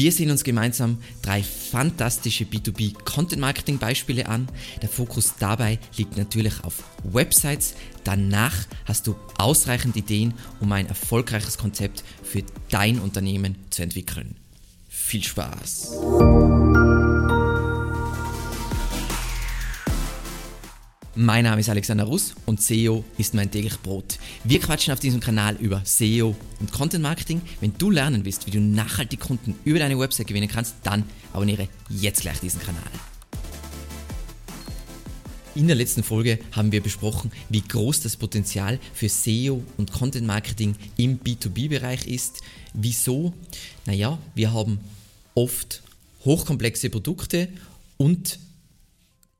Wir sehen uns gemeinsam drei fantastische B2B Content Marketing Beispiele an. Der Fokus dabei liegt natürlich auf Websites. Danach hast du ausreichend Ideen, um ein erfolgreiches Konzept für dein Unternehmen zu entwickeln. Viel Spaß! Mein Name ist Alexander Russ und SEO ist mein täglich Brot. Wir quatschen auf diesem Kanal über SEO und Content Marketing. Wenn du lernen willst, wie du nachhaltig Kunden über deine Website gewinnen kannst, dann abonniere jetzt gleich diesen Kanal. In der letzten Folge haben wir besprochen, wie groß das Potenzial für SEO und Content Marketing im B2B-Bereich ist. Wieso? Naja, wir haben oft hochkomplexe Produkte und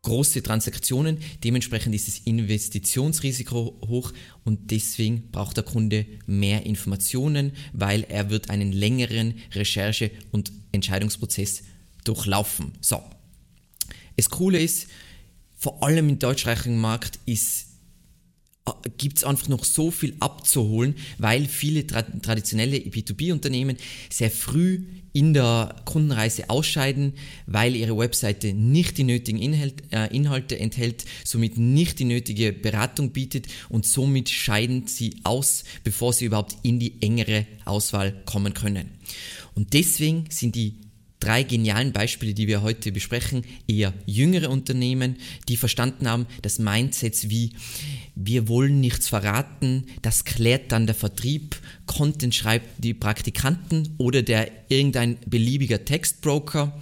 große Transaktionen. Dementsprechend ist das Investitionsrisiko hoch und deswegen braucht der Kunde mehr Informationen, weil er wird einen längeren Recherche- und Entscheidungsprozess durchlaufen. So. Das Coole ist, vor allem im deutschsprachigen Markt ist gibt es einfach noch so viel abzuholen, weil viele tra traditionelle B2B-Unternehmen sehr früh in der Kundenreise ausscheiden, weil ihre Webseite nicht die nötigen Inhalt, äh, Inhalte enthält, somit nicht die nötige Beratung bietet und somit scheiden sie aus, bevor sie überhaupt in die engere Auswahl kommen können. Und deswegen sind die drei genialen Beispiele, die wir heute besprechen, eher jüngere Unternehmen, die verstanden haben, dass Mindsets wie wir wollen nichts verraten, das klärt dann der Vertrieb, Content schreibt die Praktikanten oder der irgendein beliebiger Textbroker.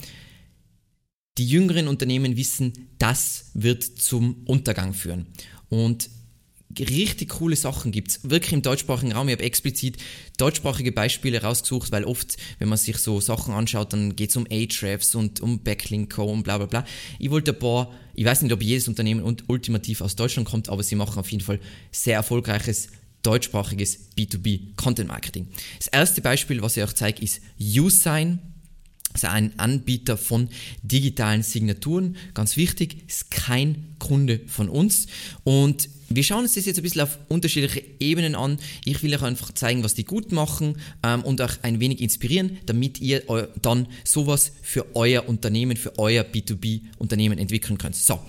Die jüngeren Unternehmen wissen, das wird zum Untergang führen. Und richtig coole Sachen gibt es. Wirklich im deutschsprachigen Raum. Ich habe explizit deutschsprachige Beispiele rausgesucht, weil oft, wenn man sich so Sachen anschaut, dann geht es um Ahrefs und um Backlink und bla bla bla. Ich wollte ein paar, ich weiß nicht, ob jedes Unternehmen ultimativ aus Deutschland kommt, aber sie machen auf jeden Fall sehr erfolgreiches deutschsprachiges B2B Content Marketing. Das erste Beispiel, was ich euch zeige, ist USign. Also ein Anbieter von digitalen Signaturen. Ganz wichtig, ist kein Kunde von uns. Und wir schauen uns das jetzt ein bisschen auf unterschiedliche Ebenen an. Ich will euch einfach zeigen, was die gut machen ähm, und euch ein wenig inspirieren, damit ihr dann sowas für euer Unternehmen, für euer B2B-Unternehmen entwickeln könnt. So,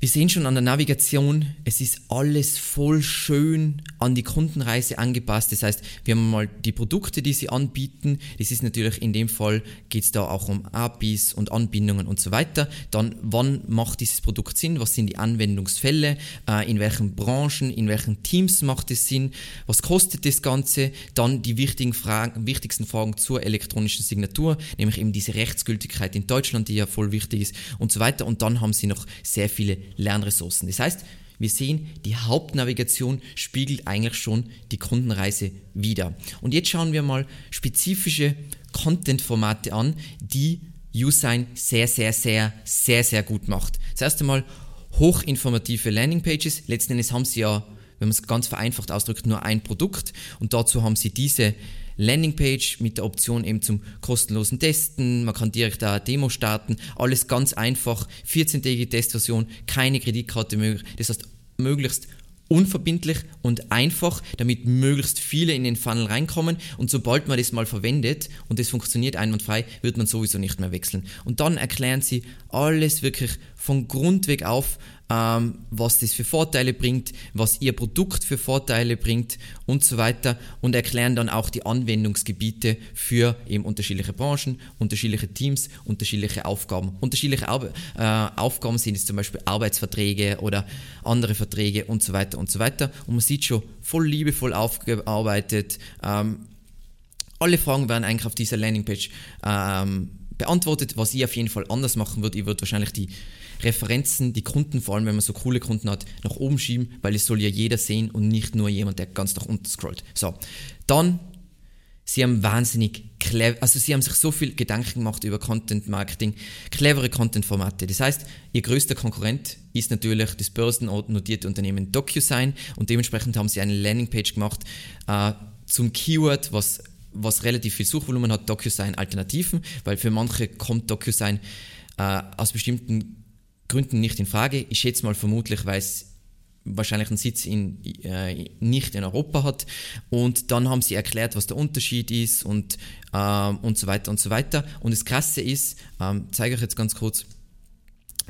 wir sehen schon an der Navigation, es ist alles voll schön an die Kundenreise angepasst. Das heißt, wir haben mal die Produkte, die sie anbieten. Das ist natürlich in dem Fall, geht es da auch um APIs und Anbindungen und so weiter. Dann, wann macht dieses Produkt Sinn? Was sind die Anwendungsfälle? Äh, in welchen Branchen, in welchen Teams macht es Sinn? Was kostet das Ganze? Dann die wichtigen Fragen, wichtigsten Fragen zur elektronischen Signatur, nämlich eben diese Rechtsgültigkeit in Deutschland, die ja voll wichtig ist und so weiter. Und dann haben sie noch sehr viele Lernressourcen. Das heißt, wir sehen, die Hauptnavigation spiegelt eigentlich schon die Kundenreise wider. Und jetzt schauen wir mal spezifische Content-Formate an, die Usign sehr, sehr, sehr, sehr, sehr gut macht. Zuerst einmal hochinformative Landingpages. Letzten Endes haben sie ja, wenn man es ganz vereinfacht ausdrückt, nur ein Produkt und dazu haben sie diese Landingpage mit der Option eben zum kostenlosen Testen. Man kann direkt eine Demo starten. Alles ganz einfach. 14-tägige Testversion, keine Kreditkarte möglich. Das heißt, möglichst unverbindlich und einfach, damit möglichst viele in den Funnel reinkommen und sobald man das mal verwendet und das funktioniert einwandfrei, wird man sowieso nicht mehr wechseln. Und dann erklären sie alles wirklich von Grund weg auf, ähm, was das für Vorteile bringt, was ihr Produkt für Vorteile bringt und so weiter und erklären dann auch die Anwendungsgebiete für eben unterschiedliche Branchen, unterschiedliche Teams, unterschiedliche Aufgaben. Unterschiedliche Ar äh, Aufgaben sind jetzt zum Beispiel Arbeitsverträge oder andere Verträge und so weiter und so weiter und man sieht schon voll liebevoll aufgearbeitet. Ähm, alle Fragen werden eigentlich auf dieser Landingpage ähm, beantwortet. Was ich auf jeden Fall anders machen würde, ich würde wahrscheinlich die Referenzen, die Kunden, vor allem wenn man so coole Kunden hat, nach oben schieben, weil es soll ja jeder sehen und nicht nur jemand, der ganz nach unten scrollt. So, dann, sie haben wahnsinnig clever, also sie haben sich so viel Gedanken gemacht über Content Marketing, clevere Content-Formate. Das heißt, ihr größter Konkurrent ist natürlich das börsennotierte Unternehmen DocuSign und dementsprechend haben sie eine Landingpage gemacht äh, zum Keyword, was was relativ viel Suchvolumen hat, DocuSign Alternativen, weil für manche kommt DocuSign äh, aus bestimmten Gründen nicht in Frage. Ich schätze mal vermutlich, weil es wahrscheinlich einen Sitz in, äh, nicht in Europa hat. Und dann haben sie erklärt, was der Unterschied ist und, ähm, und so weiter und so weiter. Und das Krasse ist, ähm, zeige ich jetzt ganz kurz,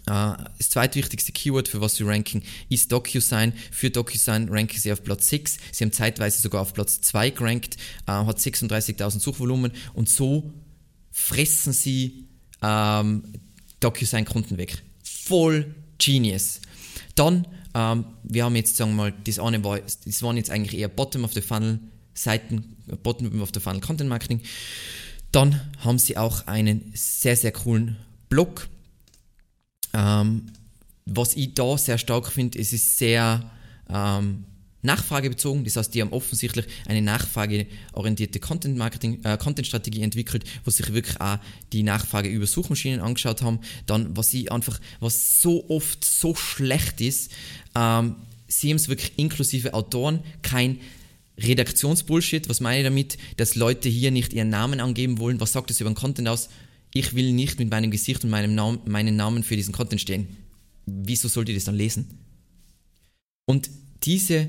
Uh, das zweitwichtigste Keyword für was sie ranken ist DocuSign. Für DocuSign ranken sie auf Platz 6. Sie haben zeitweise sogar auf Platz 2 gerankt, uh, hat 36.000 Suchvolumen und so fressen sie ähm, DocuSign-Kunden weg. Voll genius. Dann, ähm, wir haben jetzt, sagen wir mal, das eine war, das waren jetzt eigentlich eher Bottom of the Funnel Seiten, Bottom of the Funnel Content Marketing. Dann haben sie auch einen sehr, sehr coolen Blog. Ähm, was ich da sehr stark finde, es ist sehr ähm, nachfragebezogen. Das heißt, die haben offensichtlich eine nachfrageorientierte Content Marketing, äh, Content Strategie entwickelt, wo sich wirklich auch die Nachfrage über Suchmaschinen angeschaut haben. Dann, was sie einfach, was so oft so schlecht ist, ähm, sie haben es wirklich inklusive Autoren, kein Redaktionsbullshit. Was meine ich damit? Dass Leute hier nicht ihren Namen angeben wollen. Was sagt das über den Content aus? Ich will nicht mit meinem Gesicht und meinem Namen, meinen Namen für diesen Content stehen. Wieso sollt ihr das dann lesen? Und diese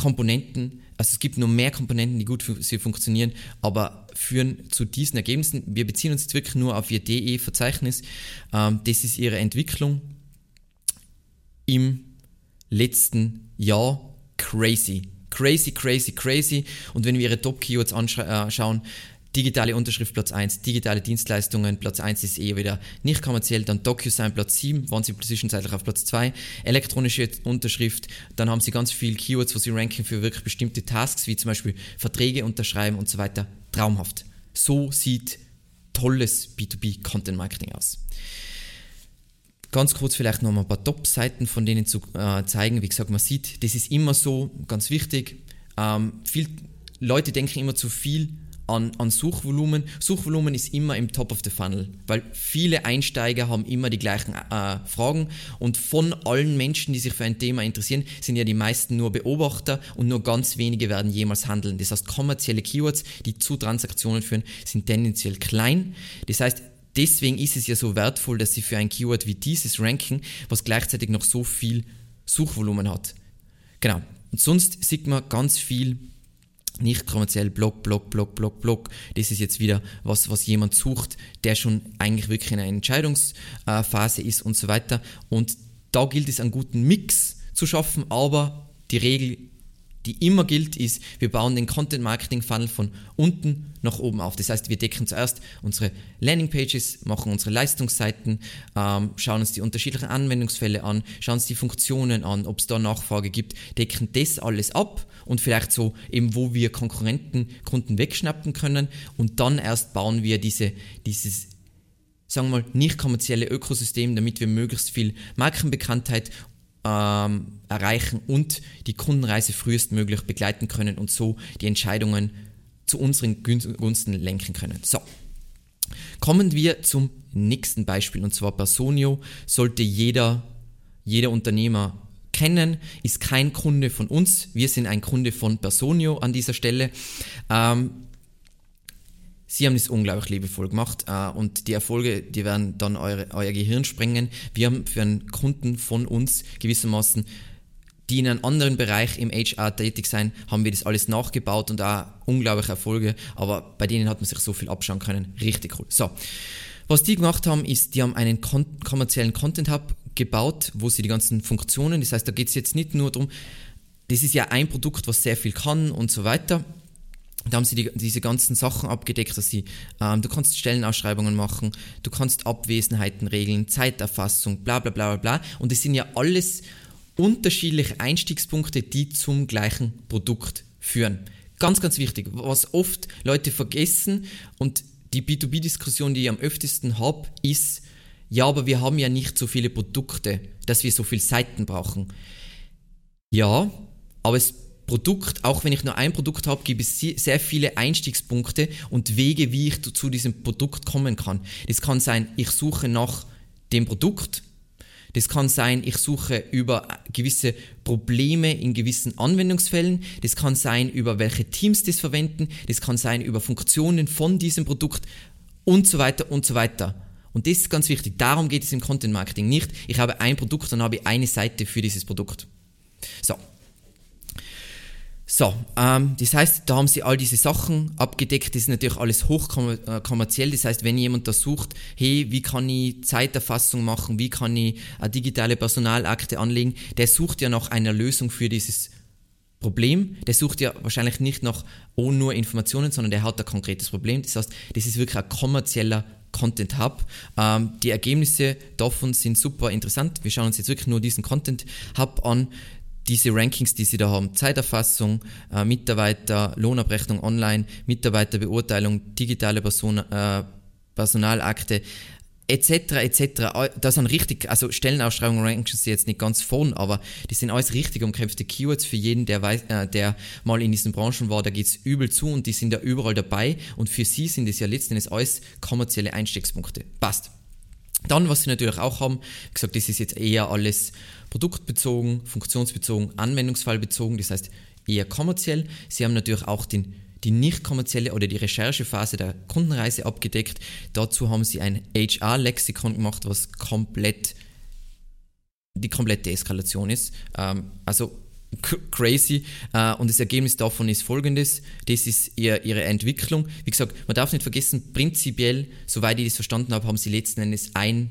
Komponenten, also es gibt nur mehr Komponenten, die gut für sie funktionieren, aber führen zu diesen Ergebnissen. Wir beziehen uns jetzt wirklich nur auf ihr DE-Verzeichnis. Ähm, das ist ihre Entwicklung im letzten Jahr. Crazy. Crazy, crazy, crazy. Und wenn wir ihre Top-Keywords anschauen, äh, Digitale Unterschrift Platz 1, digitale Dienstleistungen Platz 1 ist eher wieder nicht kommerziell, dann DocuSign Platz 7, waren sie zwischenzeitlich auf Platz 2, elektronische Unterschrift, dann haben sie ganz viele Keywords, wo sie ranken für wirklich bestimmte Tasks, wie zum Beispiel Verträge unterschreiben und so weiter. Traumhaft. So sieht tolles B2B Content Marketing aus. Ganz kurz vielleicht noch mal ein paar Top-Seiten von denen zu äh, zeigen. Wie gesagt, man sieht, das ist immer so, ganz wichtig. Ähm, viel, Leute denken immer zu viel an, an Suchvolumen. Suchvolumen ist immer im Top of the Funnel, weil viele Einsteiger haben immer die gleichen äh, Fragen und von allen Menschen, die sich für ein Thema interessieren, sind ja die meisten nur Beobachter und nur ganz wenige werden jemals handeln. Das heißt, kommerzielle Keywords, die zu Transaktionen führen, sind tendenziell klein. Das heißt, deswegen ist es ja so wertvoll, dass sie für ein Keyword wie dieses ranken, was gleichzeitig noch so viel Suchvolumen hat. Genau. Und sonst sieht man ganz viel nicht kommerziell Blog, Blog, Blog, Blog, Blog. Das ist jetzt wieder was, was jemand sucht, der schon eigentlich wirklich in einer Entscheidungsphase ist und so weiter. Und da gilt es, einen guten Mix zu schaffen, aber die Regel die immer gilt, ist, wir bauen den Content Marketing Funnel von unten nach oben auf. Das heißt, wir decken zuerst unsere Landing Pages, machen unsere Leistungsseiten, ähm, schauen uns die unterschiedlichen Anwendungsfälle an, schauen uns die Funktionen an, ob es da Nachfrage gibt, decken das alles ab und vielleicht so eben, wo wir Konkurrenten, Kunden wegschnappen können und dann erst bauen wir diese, dieses sagen wir mal, nicht kommerzielle Ökosystem, damit wir möglichst viel Markenbekanntheit ähm, erreichen und die Kundenreise frühestmöglich begleiten können und so die Entscheidungen zu unseren Gunsten lenken können. So, kommen wir zum nächsten Beispiel und zwar Personio sollte jeder, jeder Unternehmer kennen, ist kein Kunde von uns. Wir sind ein Kunde von Personio an dieser Stelle. Ähm, Sie haben das unglaublich liebevoll gemacht äh, und die Erfolge, die werden dann eure, euer Gehirn sprengen. Wir haben für einen Kunden von uns gewissermaßen, die in einem anderen Bereich im HR tätig sein, haben wir das alles nachgebaut und auch unglaubliche Erfolge, aber bei denen hat man sich so viel abschauen können. Richtig cool. So. Was die gemacht haben, ist, die haben einen kon kommerziellen Content Hub gebaut, wo sie die ganzen Funktionen, das heißt, da geht es jetzt nicht nur darum, das ist ja ein Produkt, was sehr viel kann und so weiter, da haben sie die, diese ganzen Sachen abgedeckt, dass sie, ähm, du kannst Stellenausschreibungen machen, du kannst Abwesenheiten regeln, Zeiterfassung, bla bla bla bla bla. Und das sind ja alles unterschiedliche Einstiegspunkte, die zum gleichen Produkt führen. Ganz, ganz wichtig, was oft Leute vergessen und die B2B-Diskussion, die ich am öftesten habe, ist, ja, aber wir haben ja nicht so viele Produkte, dass wir so viele Seiten brauchen. Ja, aber es Produkt, auch wenn ich nur ein Produkt habe, gibt es sehr viele Einstiegspunkte und Wege, wie ich zu diesem Produkt kommen kann. Das kann sein, ich suche nach dem Produkt. Das kann sein, ich suche über gewisse Probleme in gewissen Anwendungsfällen. Das kann sein, über welche Teams das verwenden. Das kann sein, über Funktionen von diesem Produkt und so weiter und so weiter. Und das ist ganz wichtig. Darum geht es im Content Marketing nicht. Ich habe ein Produkt und habe eine Seite für dieses Produkt. So. So, ähm, das heißt, da haben sie all diese Sachen abgedeckt. Das ist natürlich alles hochkommerziell. Das heißt, wenn jemand da sucht, hey, wie kann ich Zeiterfassung machen, wie kann ich eine digitale Personalakte anlegen, der sucht ja nach einer Lösung für dieses Problem. Der sucht ja wahrscheinlich nicht nach oh, nur Informationen, sondern der hat ein konkretes Problem. Das heißt, das ist wirklich ein kommerzieller Content Hub. Ähm, die Ergebnisse davon sind super interessant. Wir schauen uns jetzt wirklich nur diesen Content Hub an. Diese Rankings, die sie da haben, Zeiterfassung, äh, Mitarbeiter, Lohnabrechnung online, Mitarbeiterbeurteilung, digitale Person, äh, Personalakte, etc. etc. Das sind richtig, also Stellenausschreibungen ranken sie jetzt nicht ganz vorn, aber die sind alles richtig umkämpfte Keywords für jeden, der, weiß, äh, der mal in diesen Branchen war, da geht es übel zu und die sind da überall dabei und für sie sind es ja letztendlich alles kommerzielle Einstiegspunkte. Passt. Dann, was sie natürlich auch haben, wie gesagt, das ist jetzt eher alles produktbezogen, funktionsbezogen, anwendungsfallbezogen, das heißt eher kommerziell. Sie haben natürlich auch den die nicht kommerzielle oder die Recherchephase der Kundenreise abgedeckt. Dazu haben sie ein HR-Lexikon gemacht, was komplett die komplette Eskalation ist. Ähm, also crazy. Äh, und das Ergebnis davon ist folgendes: Das ist ihr, ihre Entwicklung. Wie gesagt, man darf nicht vergessen, prinzipiell, soweit ich das verstanden habe, haben sie letzten Endes ein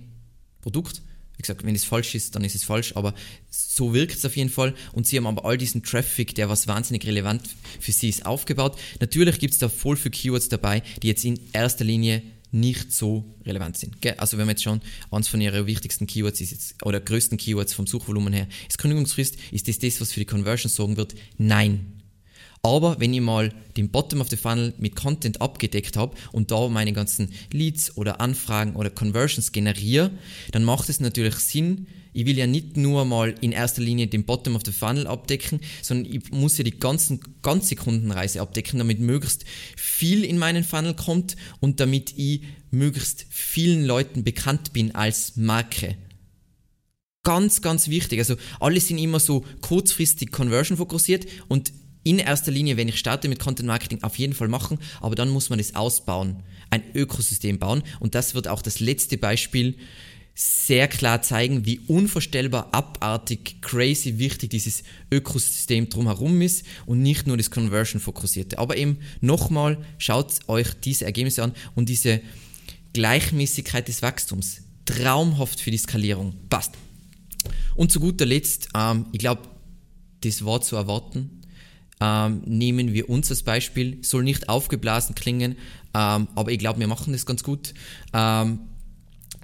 Produkt wie gesagt, wenn es falsch ist, dann ist es falsch, aber so wirkt es auf jeden Fall. Und sie haben aber all diesen Traffic, der was wahnsinnig relevant für sie ist, aufgebaut. Natürlich gibt es da voll für Keywords dabei, die jetzt in erster Linie nicht so relevant sind. Also wenn man jetzt schon eins von ihren wichtigsten Keywords ist jetzt, oder größten Keywords vom Suchvolumen her, ist Kündigungsfrist, ist das das, was für die Conversion sorgen wird? Nein. Aber wenn ich mal den Bottom of the Funnel mit Content abgedeckt habe und da meine ganzen Leads oder Anfragen oder Conversions generiere, dann macht es natürlich Sinn, ich will ja nicht nur mal in erster Linie den Bottom of the Funnel abdecken, sondern ich muss ja die ganzen, ganze Kundenreise abdecken, damit möglichst viel in meinen Funnel kommt und damit ich möglichst vielen Leuten bekannt bin als Marke ganz, ganz wichtig. Also alle sind immer so kurzfristig Conversion fokussiert und in erster Linie, wenn ich starte mit Content Marketing, auf jeden Fall machen, aber dann muss man es ausbauen, ein Ökosystem bauen und das wird auch das letzte Beispiel sehr klar zeigen, wie unvorstellbar abartig, crazy wichtig dieses Ökosystem drumherum ist und nicht nur das Conversion fokussierte. Aber eben nochmal, schaut euch diese Ergebnisse an und diese Gleichmäßigkeit des Wachstums. Traumhaft für die Skalierung. Passt. Und zu guter Letzt, ähm, ich glaube, das war zu erwarten ähm, nehmen wir uns als Beispiel. Soll nicht aufgeblasen klingen, ähm, aber ich glaube, wir machen das ganz gut. Ähm,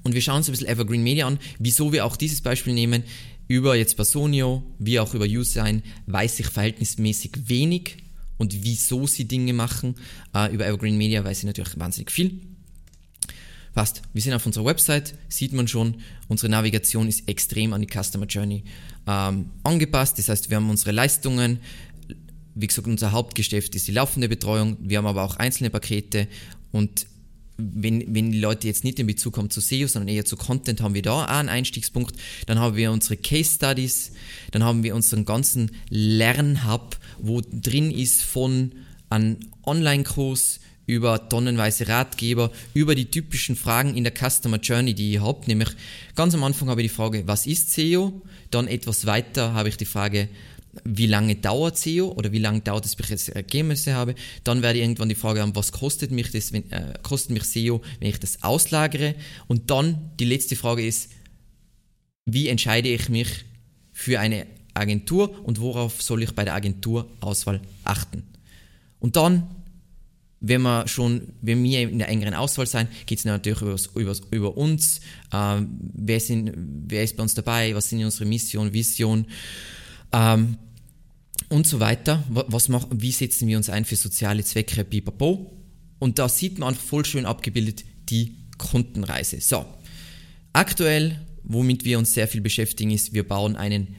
und wir schauen uns ein bisschen Evergreen Media an, wieso wir auch dieses Beispiel nehmen. Über jetzt Personio, wie auch über Usein, weiß ich verhältnismäßig wenig und wieso sie Dinge machen. Äh, über Evergreen Media weiß ich natürlich wahnsinnig viel. Passt. Wir sind auf unserer Website, sieht man schon, unsere Navigation ist extrem an die Customer Journey ähm, angepasst. Das heißt, wir haben unsere Leistungen, wie gesagt, unser Hauptgeschäft ist die laufende Betreuung. Wir haben aber auch einzelne Pakete und wenn, wenn die Leute jetzt nicht in Bezug haben zu SEO, sondern eher zu Content, haben wir da auch einen Einstiegspunkt. Dann haben wir unsere Case Studies, dann haben wir unseren ganzen Lernhub, wo drin ist von einem Online-Kurs über tonnenweise Ratgeber, über die typischen Fragen in der Customer Journey, die ihr habt. Nämlich ganz am Anfang habe ich die Frage, was ist SEO? Dann etwas weiter habe ich die Frage, wie lange dauert SEO oder wie lange dauert es, bis ich jetzt Ergebnisse habe. Dann werde ich irgendwann die Frage haben, was kostet mich das, wenn, äh, kostet mich SEO, wenn ich das auslagere. Und dann die letzte Frage ist, wie entscheide ich mich für eine Agentur und worauf soll ich bei der Agenturauswahl achten? Und dann, wenn wir schon, wenn wir in der engeren Auswahl sein, geht es natürlich über, über, über uns. Ähm, wer, sind, wer ist bei uns dabei? Was sind unsere Mission, Vision? Ähm, und so weiter. Was machen, wie setzen wir uns ein für soziale Zwecke, pipapo. Und da sieht man voll schön abgebildet die Kundenreise. So, aktuell, womit wir uns sehr viel beschäftigen, ist, wir bauen einen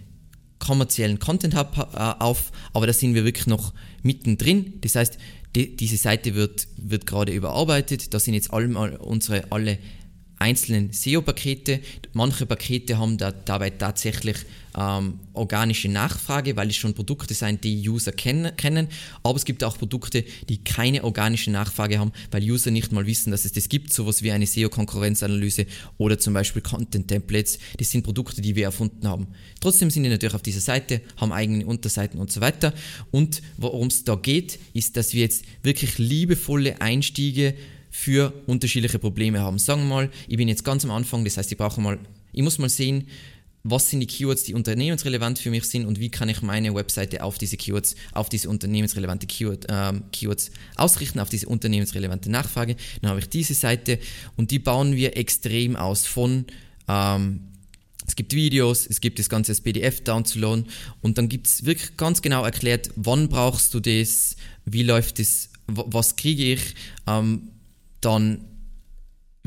kommerziellen Content Hub äh, auf, aber da sind wir wirklich noch mittendrin. Das heißt, die, diese Seite wird, wird gerade überarbeitet. Da sind jetzt alle, unsere alle einzelnen SEO-Pakete. Manche Pakete haben da, dabei tatsächlich ähm, organische Nachfrage, weil es schon Produkte sind, die User kennen, kennen. Aber es gibt auch Produkte, die keine organische Nachfrage haben, weil User nicht mal wissen, dass es das gibt. Sowas wie eine SEO-Konkurrenzanalyse oder zum Beispiel Content-Templates. Das sind Produkte, die wir erfunden haben. Trotzdem sind die natürlich auf dieser Seite, haben eigene Unterseiten und so weiter. Und worum es da geht, ist, dass wir jetzt wirklich liebevolle Einstiege für unterschiedliche Probleme haben. Sagen wir mal, ich bin jetzt ganz am Anfang, das heißt, ich brauche mal, ich muss mal sehen, was sind die Keywords, die unternehmensrelevant für mich sind und wie kann ich meine Webseite auf diese Keywords, auf diese unternehmensrelevante Keyword, ähm, Keywords ausrichten, auf diese unternehmensrelevante Nachfrage. Dann habe ich diese Seite und die bauen wir extrem aus von ähm, es gibt Videos, es gibt das ganze als PDF downzuladen und dann gibt es wirklich ganz genau erklärt, wann brauchst du das, wie läuft das, was kriege ich, ähm, dann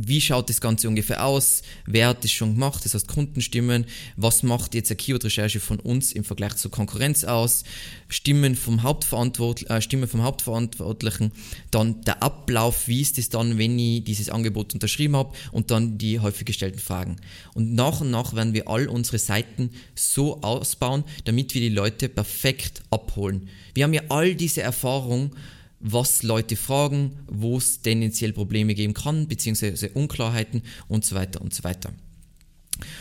wie schaut das Ganze ungefähr aus? Wer hat das schon gemacht? Das heißt Kundenstimmen. Was macht jetzt eine Keyword-Recherche von uns im Vergleich zur Konkurrenz aus? Stimmen vom, Hauptverantwort äh, Stimmen vom Hauptverantwortlichen. Dann der Ablauf, wie ist es dann, wenn ich dieses Angebot unterschrieben habe? Und dann die häufig gestellten Fragen. Und nach und nach werden wir all unsere Seiten so ausbauen, damit wir die Leute perfekt abholen. Wir haben ja all diese Erfahrung was Leute fragen, wo es tendenziell Probleme geben kann, beziehungsweise Unklarheiten und so weiter und so weiter.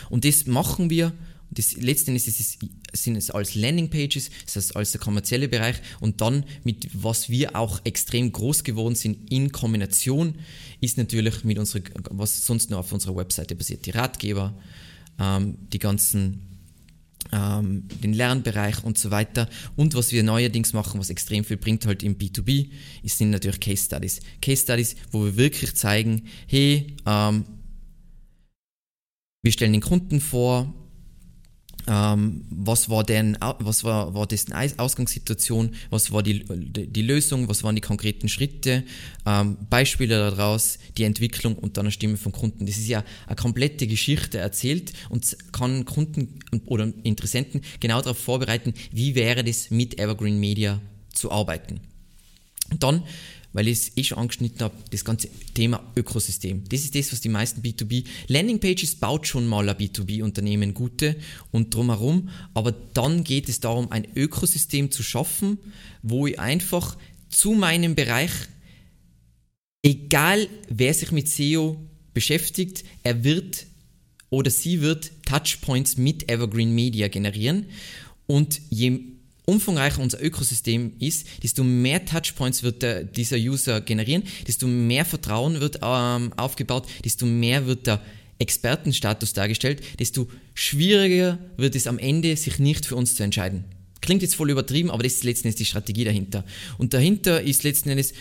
Und das machen wir, das, letztendlich ist es, sind es als Landingpages, das heißt als der kommerzielle Bereich und dann mit was wir auch extrem groß geworden sind in Kombination, ist natürlich mit unserer, was sonst nur auf unserer Webseite passiert, die Ratgeber, ähm, die ganzen ähm, den Lernbereich und so weiter. Und was wir neuerdings machen, was extrem viel bringt halt im B2B, sind natürlich Case Studies. Case Studies, wo wir wirklich zeigen, hey, ähm, wir stellen den Kunden vor, ähm, was war denn, was war, war dessen Ausgangssituation, was war die, die Lösung, was waren die konkreten Schritte, ähm, Beispiele daraus, die Entwicklung und dann eine Stimme vom Kunden. Das ist ja eine komplette Geschichte erzählt und kann Kunden oder Interessenten genau darauf vorbereiten, wie wäre das mit Evergreen Media zu arbeiten. Und dann weil ich es eh schon angeschnitten habe, das ganze Thema Ökosystem. Das ist das, was die meisten B2B Landingpages baut schon mal ein B2B-Unternehmen gute und drumherum, aber dann geht es darum, ein Ökosystem zu schaffen, wo ich einfach zu meinem Bereich, egal wer sich mit SEO beschäftigt, er wird oder sie wird Touchpoints mit Evergreen Media generieren und je umfangreicher unser Ökosystem ist, desto mehr Touchpoints wird der, dieser User generieren, desto mehr Vertrauen wird ähm, aufgebaut, desto mehr wird der Expertenstatus dargestellt, desto schwieriger wird es am Ende, sich nicht für uns zu entscheiden. Klingt jetzt voll übertrieben, aber das ist letzten Endes die Strategie dahinter. Und dahinter ist letzten Endes,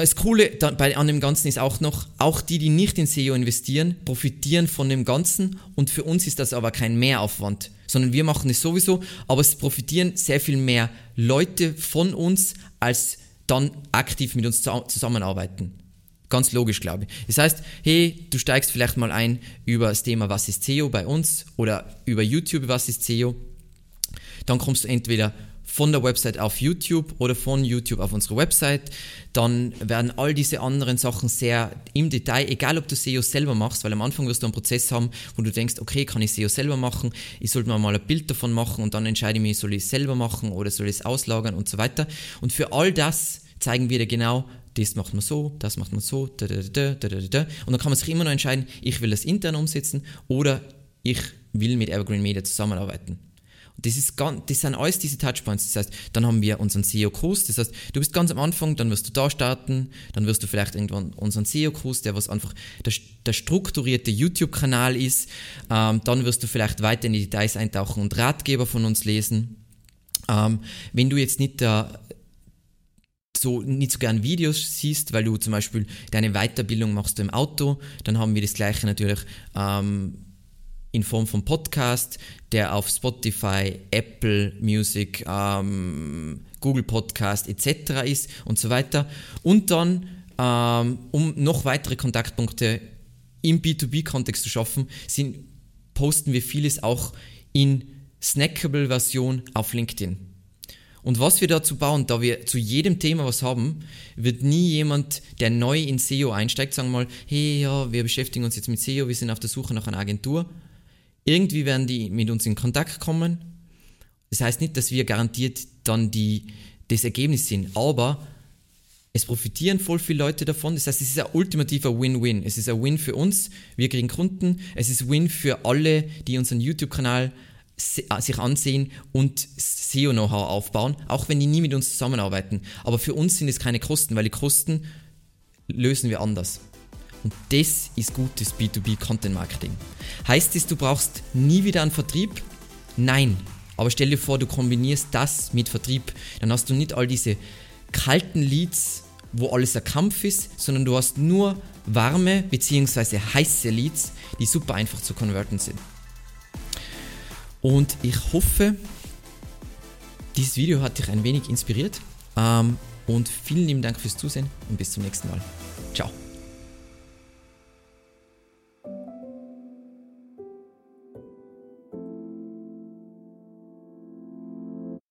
das Coole bei, an dem Ganzen ist auch noch, auch die, die nicht in SEO investieren, profitieren von dem Ganzen und für uns ist das aber kein Mehraufwand sondern wir machen es sowieso, aber es profitieren sehr viel mehr Leute von uns, als dann aktiv mit uns zusammenarbeiten. Ganz logisch, glaube ich. Das heißt, hey, du steigst vielleicht mal ein über das Thema Was ist SEO bei uns oder über YouTube Was ist SEO. Dann kommst du entweder von der Website auf YouTube oder von YouTube auf unsere Website. Dann werden all diese anderen Sachen sehr im Detail, egal ob du SEO selber machst, weil am Anfang wirst du einen Prozess haben, wo du denkst, okay, kann ich SEO selber machen, ich sollte mir mal ein Bild davon machen und dann entscheide ich mich, soll ich es selber machen oder soll ich es auslagern und so weiter. Und für all das zeigen wir dir genau, das macht man so, das macht man so, da, da, da, da, da, da. und dann kann man sich immer noch entscheiden, ich will das intern umsetzen oder ich will mit Evergreen Media zusammenarbeiten. Das, ist ganz, das sind alles diese Touchpoints. Das heißt, dann haben wir unseren SEO-Kurs. Das heißt, du bist ganz am Anfang, dann wirst du da starten, dann wirst du vielleicht irgendwann unseren SEO-Kurs, der was einfach der, der strukturierte YouTube-Kanal ist. Ähm, dann wirst du vielleicht weiter in die Details eintauchen und Ratgeber von uns lesen. Ähm, wenn du jetzt nicht da so nicht so gern Videos siehst, weil du zum Beispiel deine Weiterbildung machst du im Auto, dann haben wir das gleiche natürlich ähm, in Form von Podcast, der auf Spotify, Apple Music, ähm, Google Podcast etc. ist und so weiter. Und dann, ähm, um noch weitere Kontaktpunkte im B2B-Kontext zu schaffen, sind, posten wir vieles auch in snackable Version auf LinkedIn. Und was wir dazu bauen, da wir zu jedem Thema was haben, wird nie jemand, der neu in SEO einsteigt, sagen mal, hey, ja, wir beschäftigen uns jetzt mit SEO, wir sind auf der Suche nach einer Agentur. Irgendwie werden die mit uns in Kontakt kommen. Das heißt nicht, dass wir garantiert dann die, das Ergebnis sind, aber es profitieren voll viele Leute davon. Das heißt, es ist ein ultimativer Win-Win. Es ist ein Win für uns, wir kriegen Kunden. Es ist Win für alle, die unseren YouTube-Kanal äh, sich ansehen und SEO-Know-how aufbauen, auch wenn die nie mit uns zusammenarbeiten. Aber für uns sind es keine Kosten, weil die Kosten lösen wir anders. Und das ist gutes B2B-Content-Marketing. Heißt es, du brauchst nie wieder einen Vertrieb? Nein. Aber stell dir vor, du kombinierst das mit Vertrieb. Dann hast du nicht all diese kalten Leads, wo alles ein Kampf ist, sondern du hast nur warme bzw. heiße Leads, die super einfach zu konverten sind. Und ich hoffe, dieses Video hat dich ein wenig inspiriert. Ähm, und vielen lieben Dank fürs Zusehen und bis zum nächsten Mal. Ciao.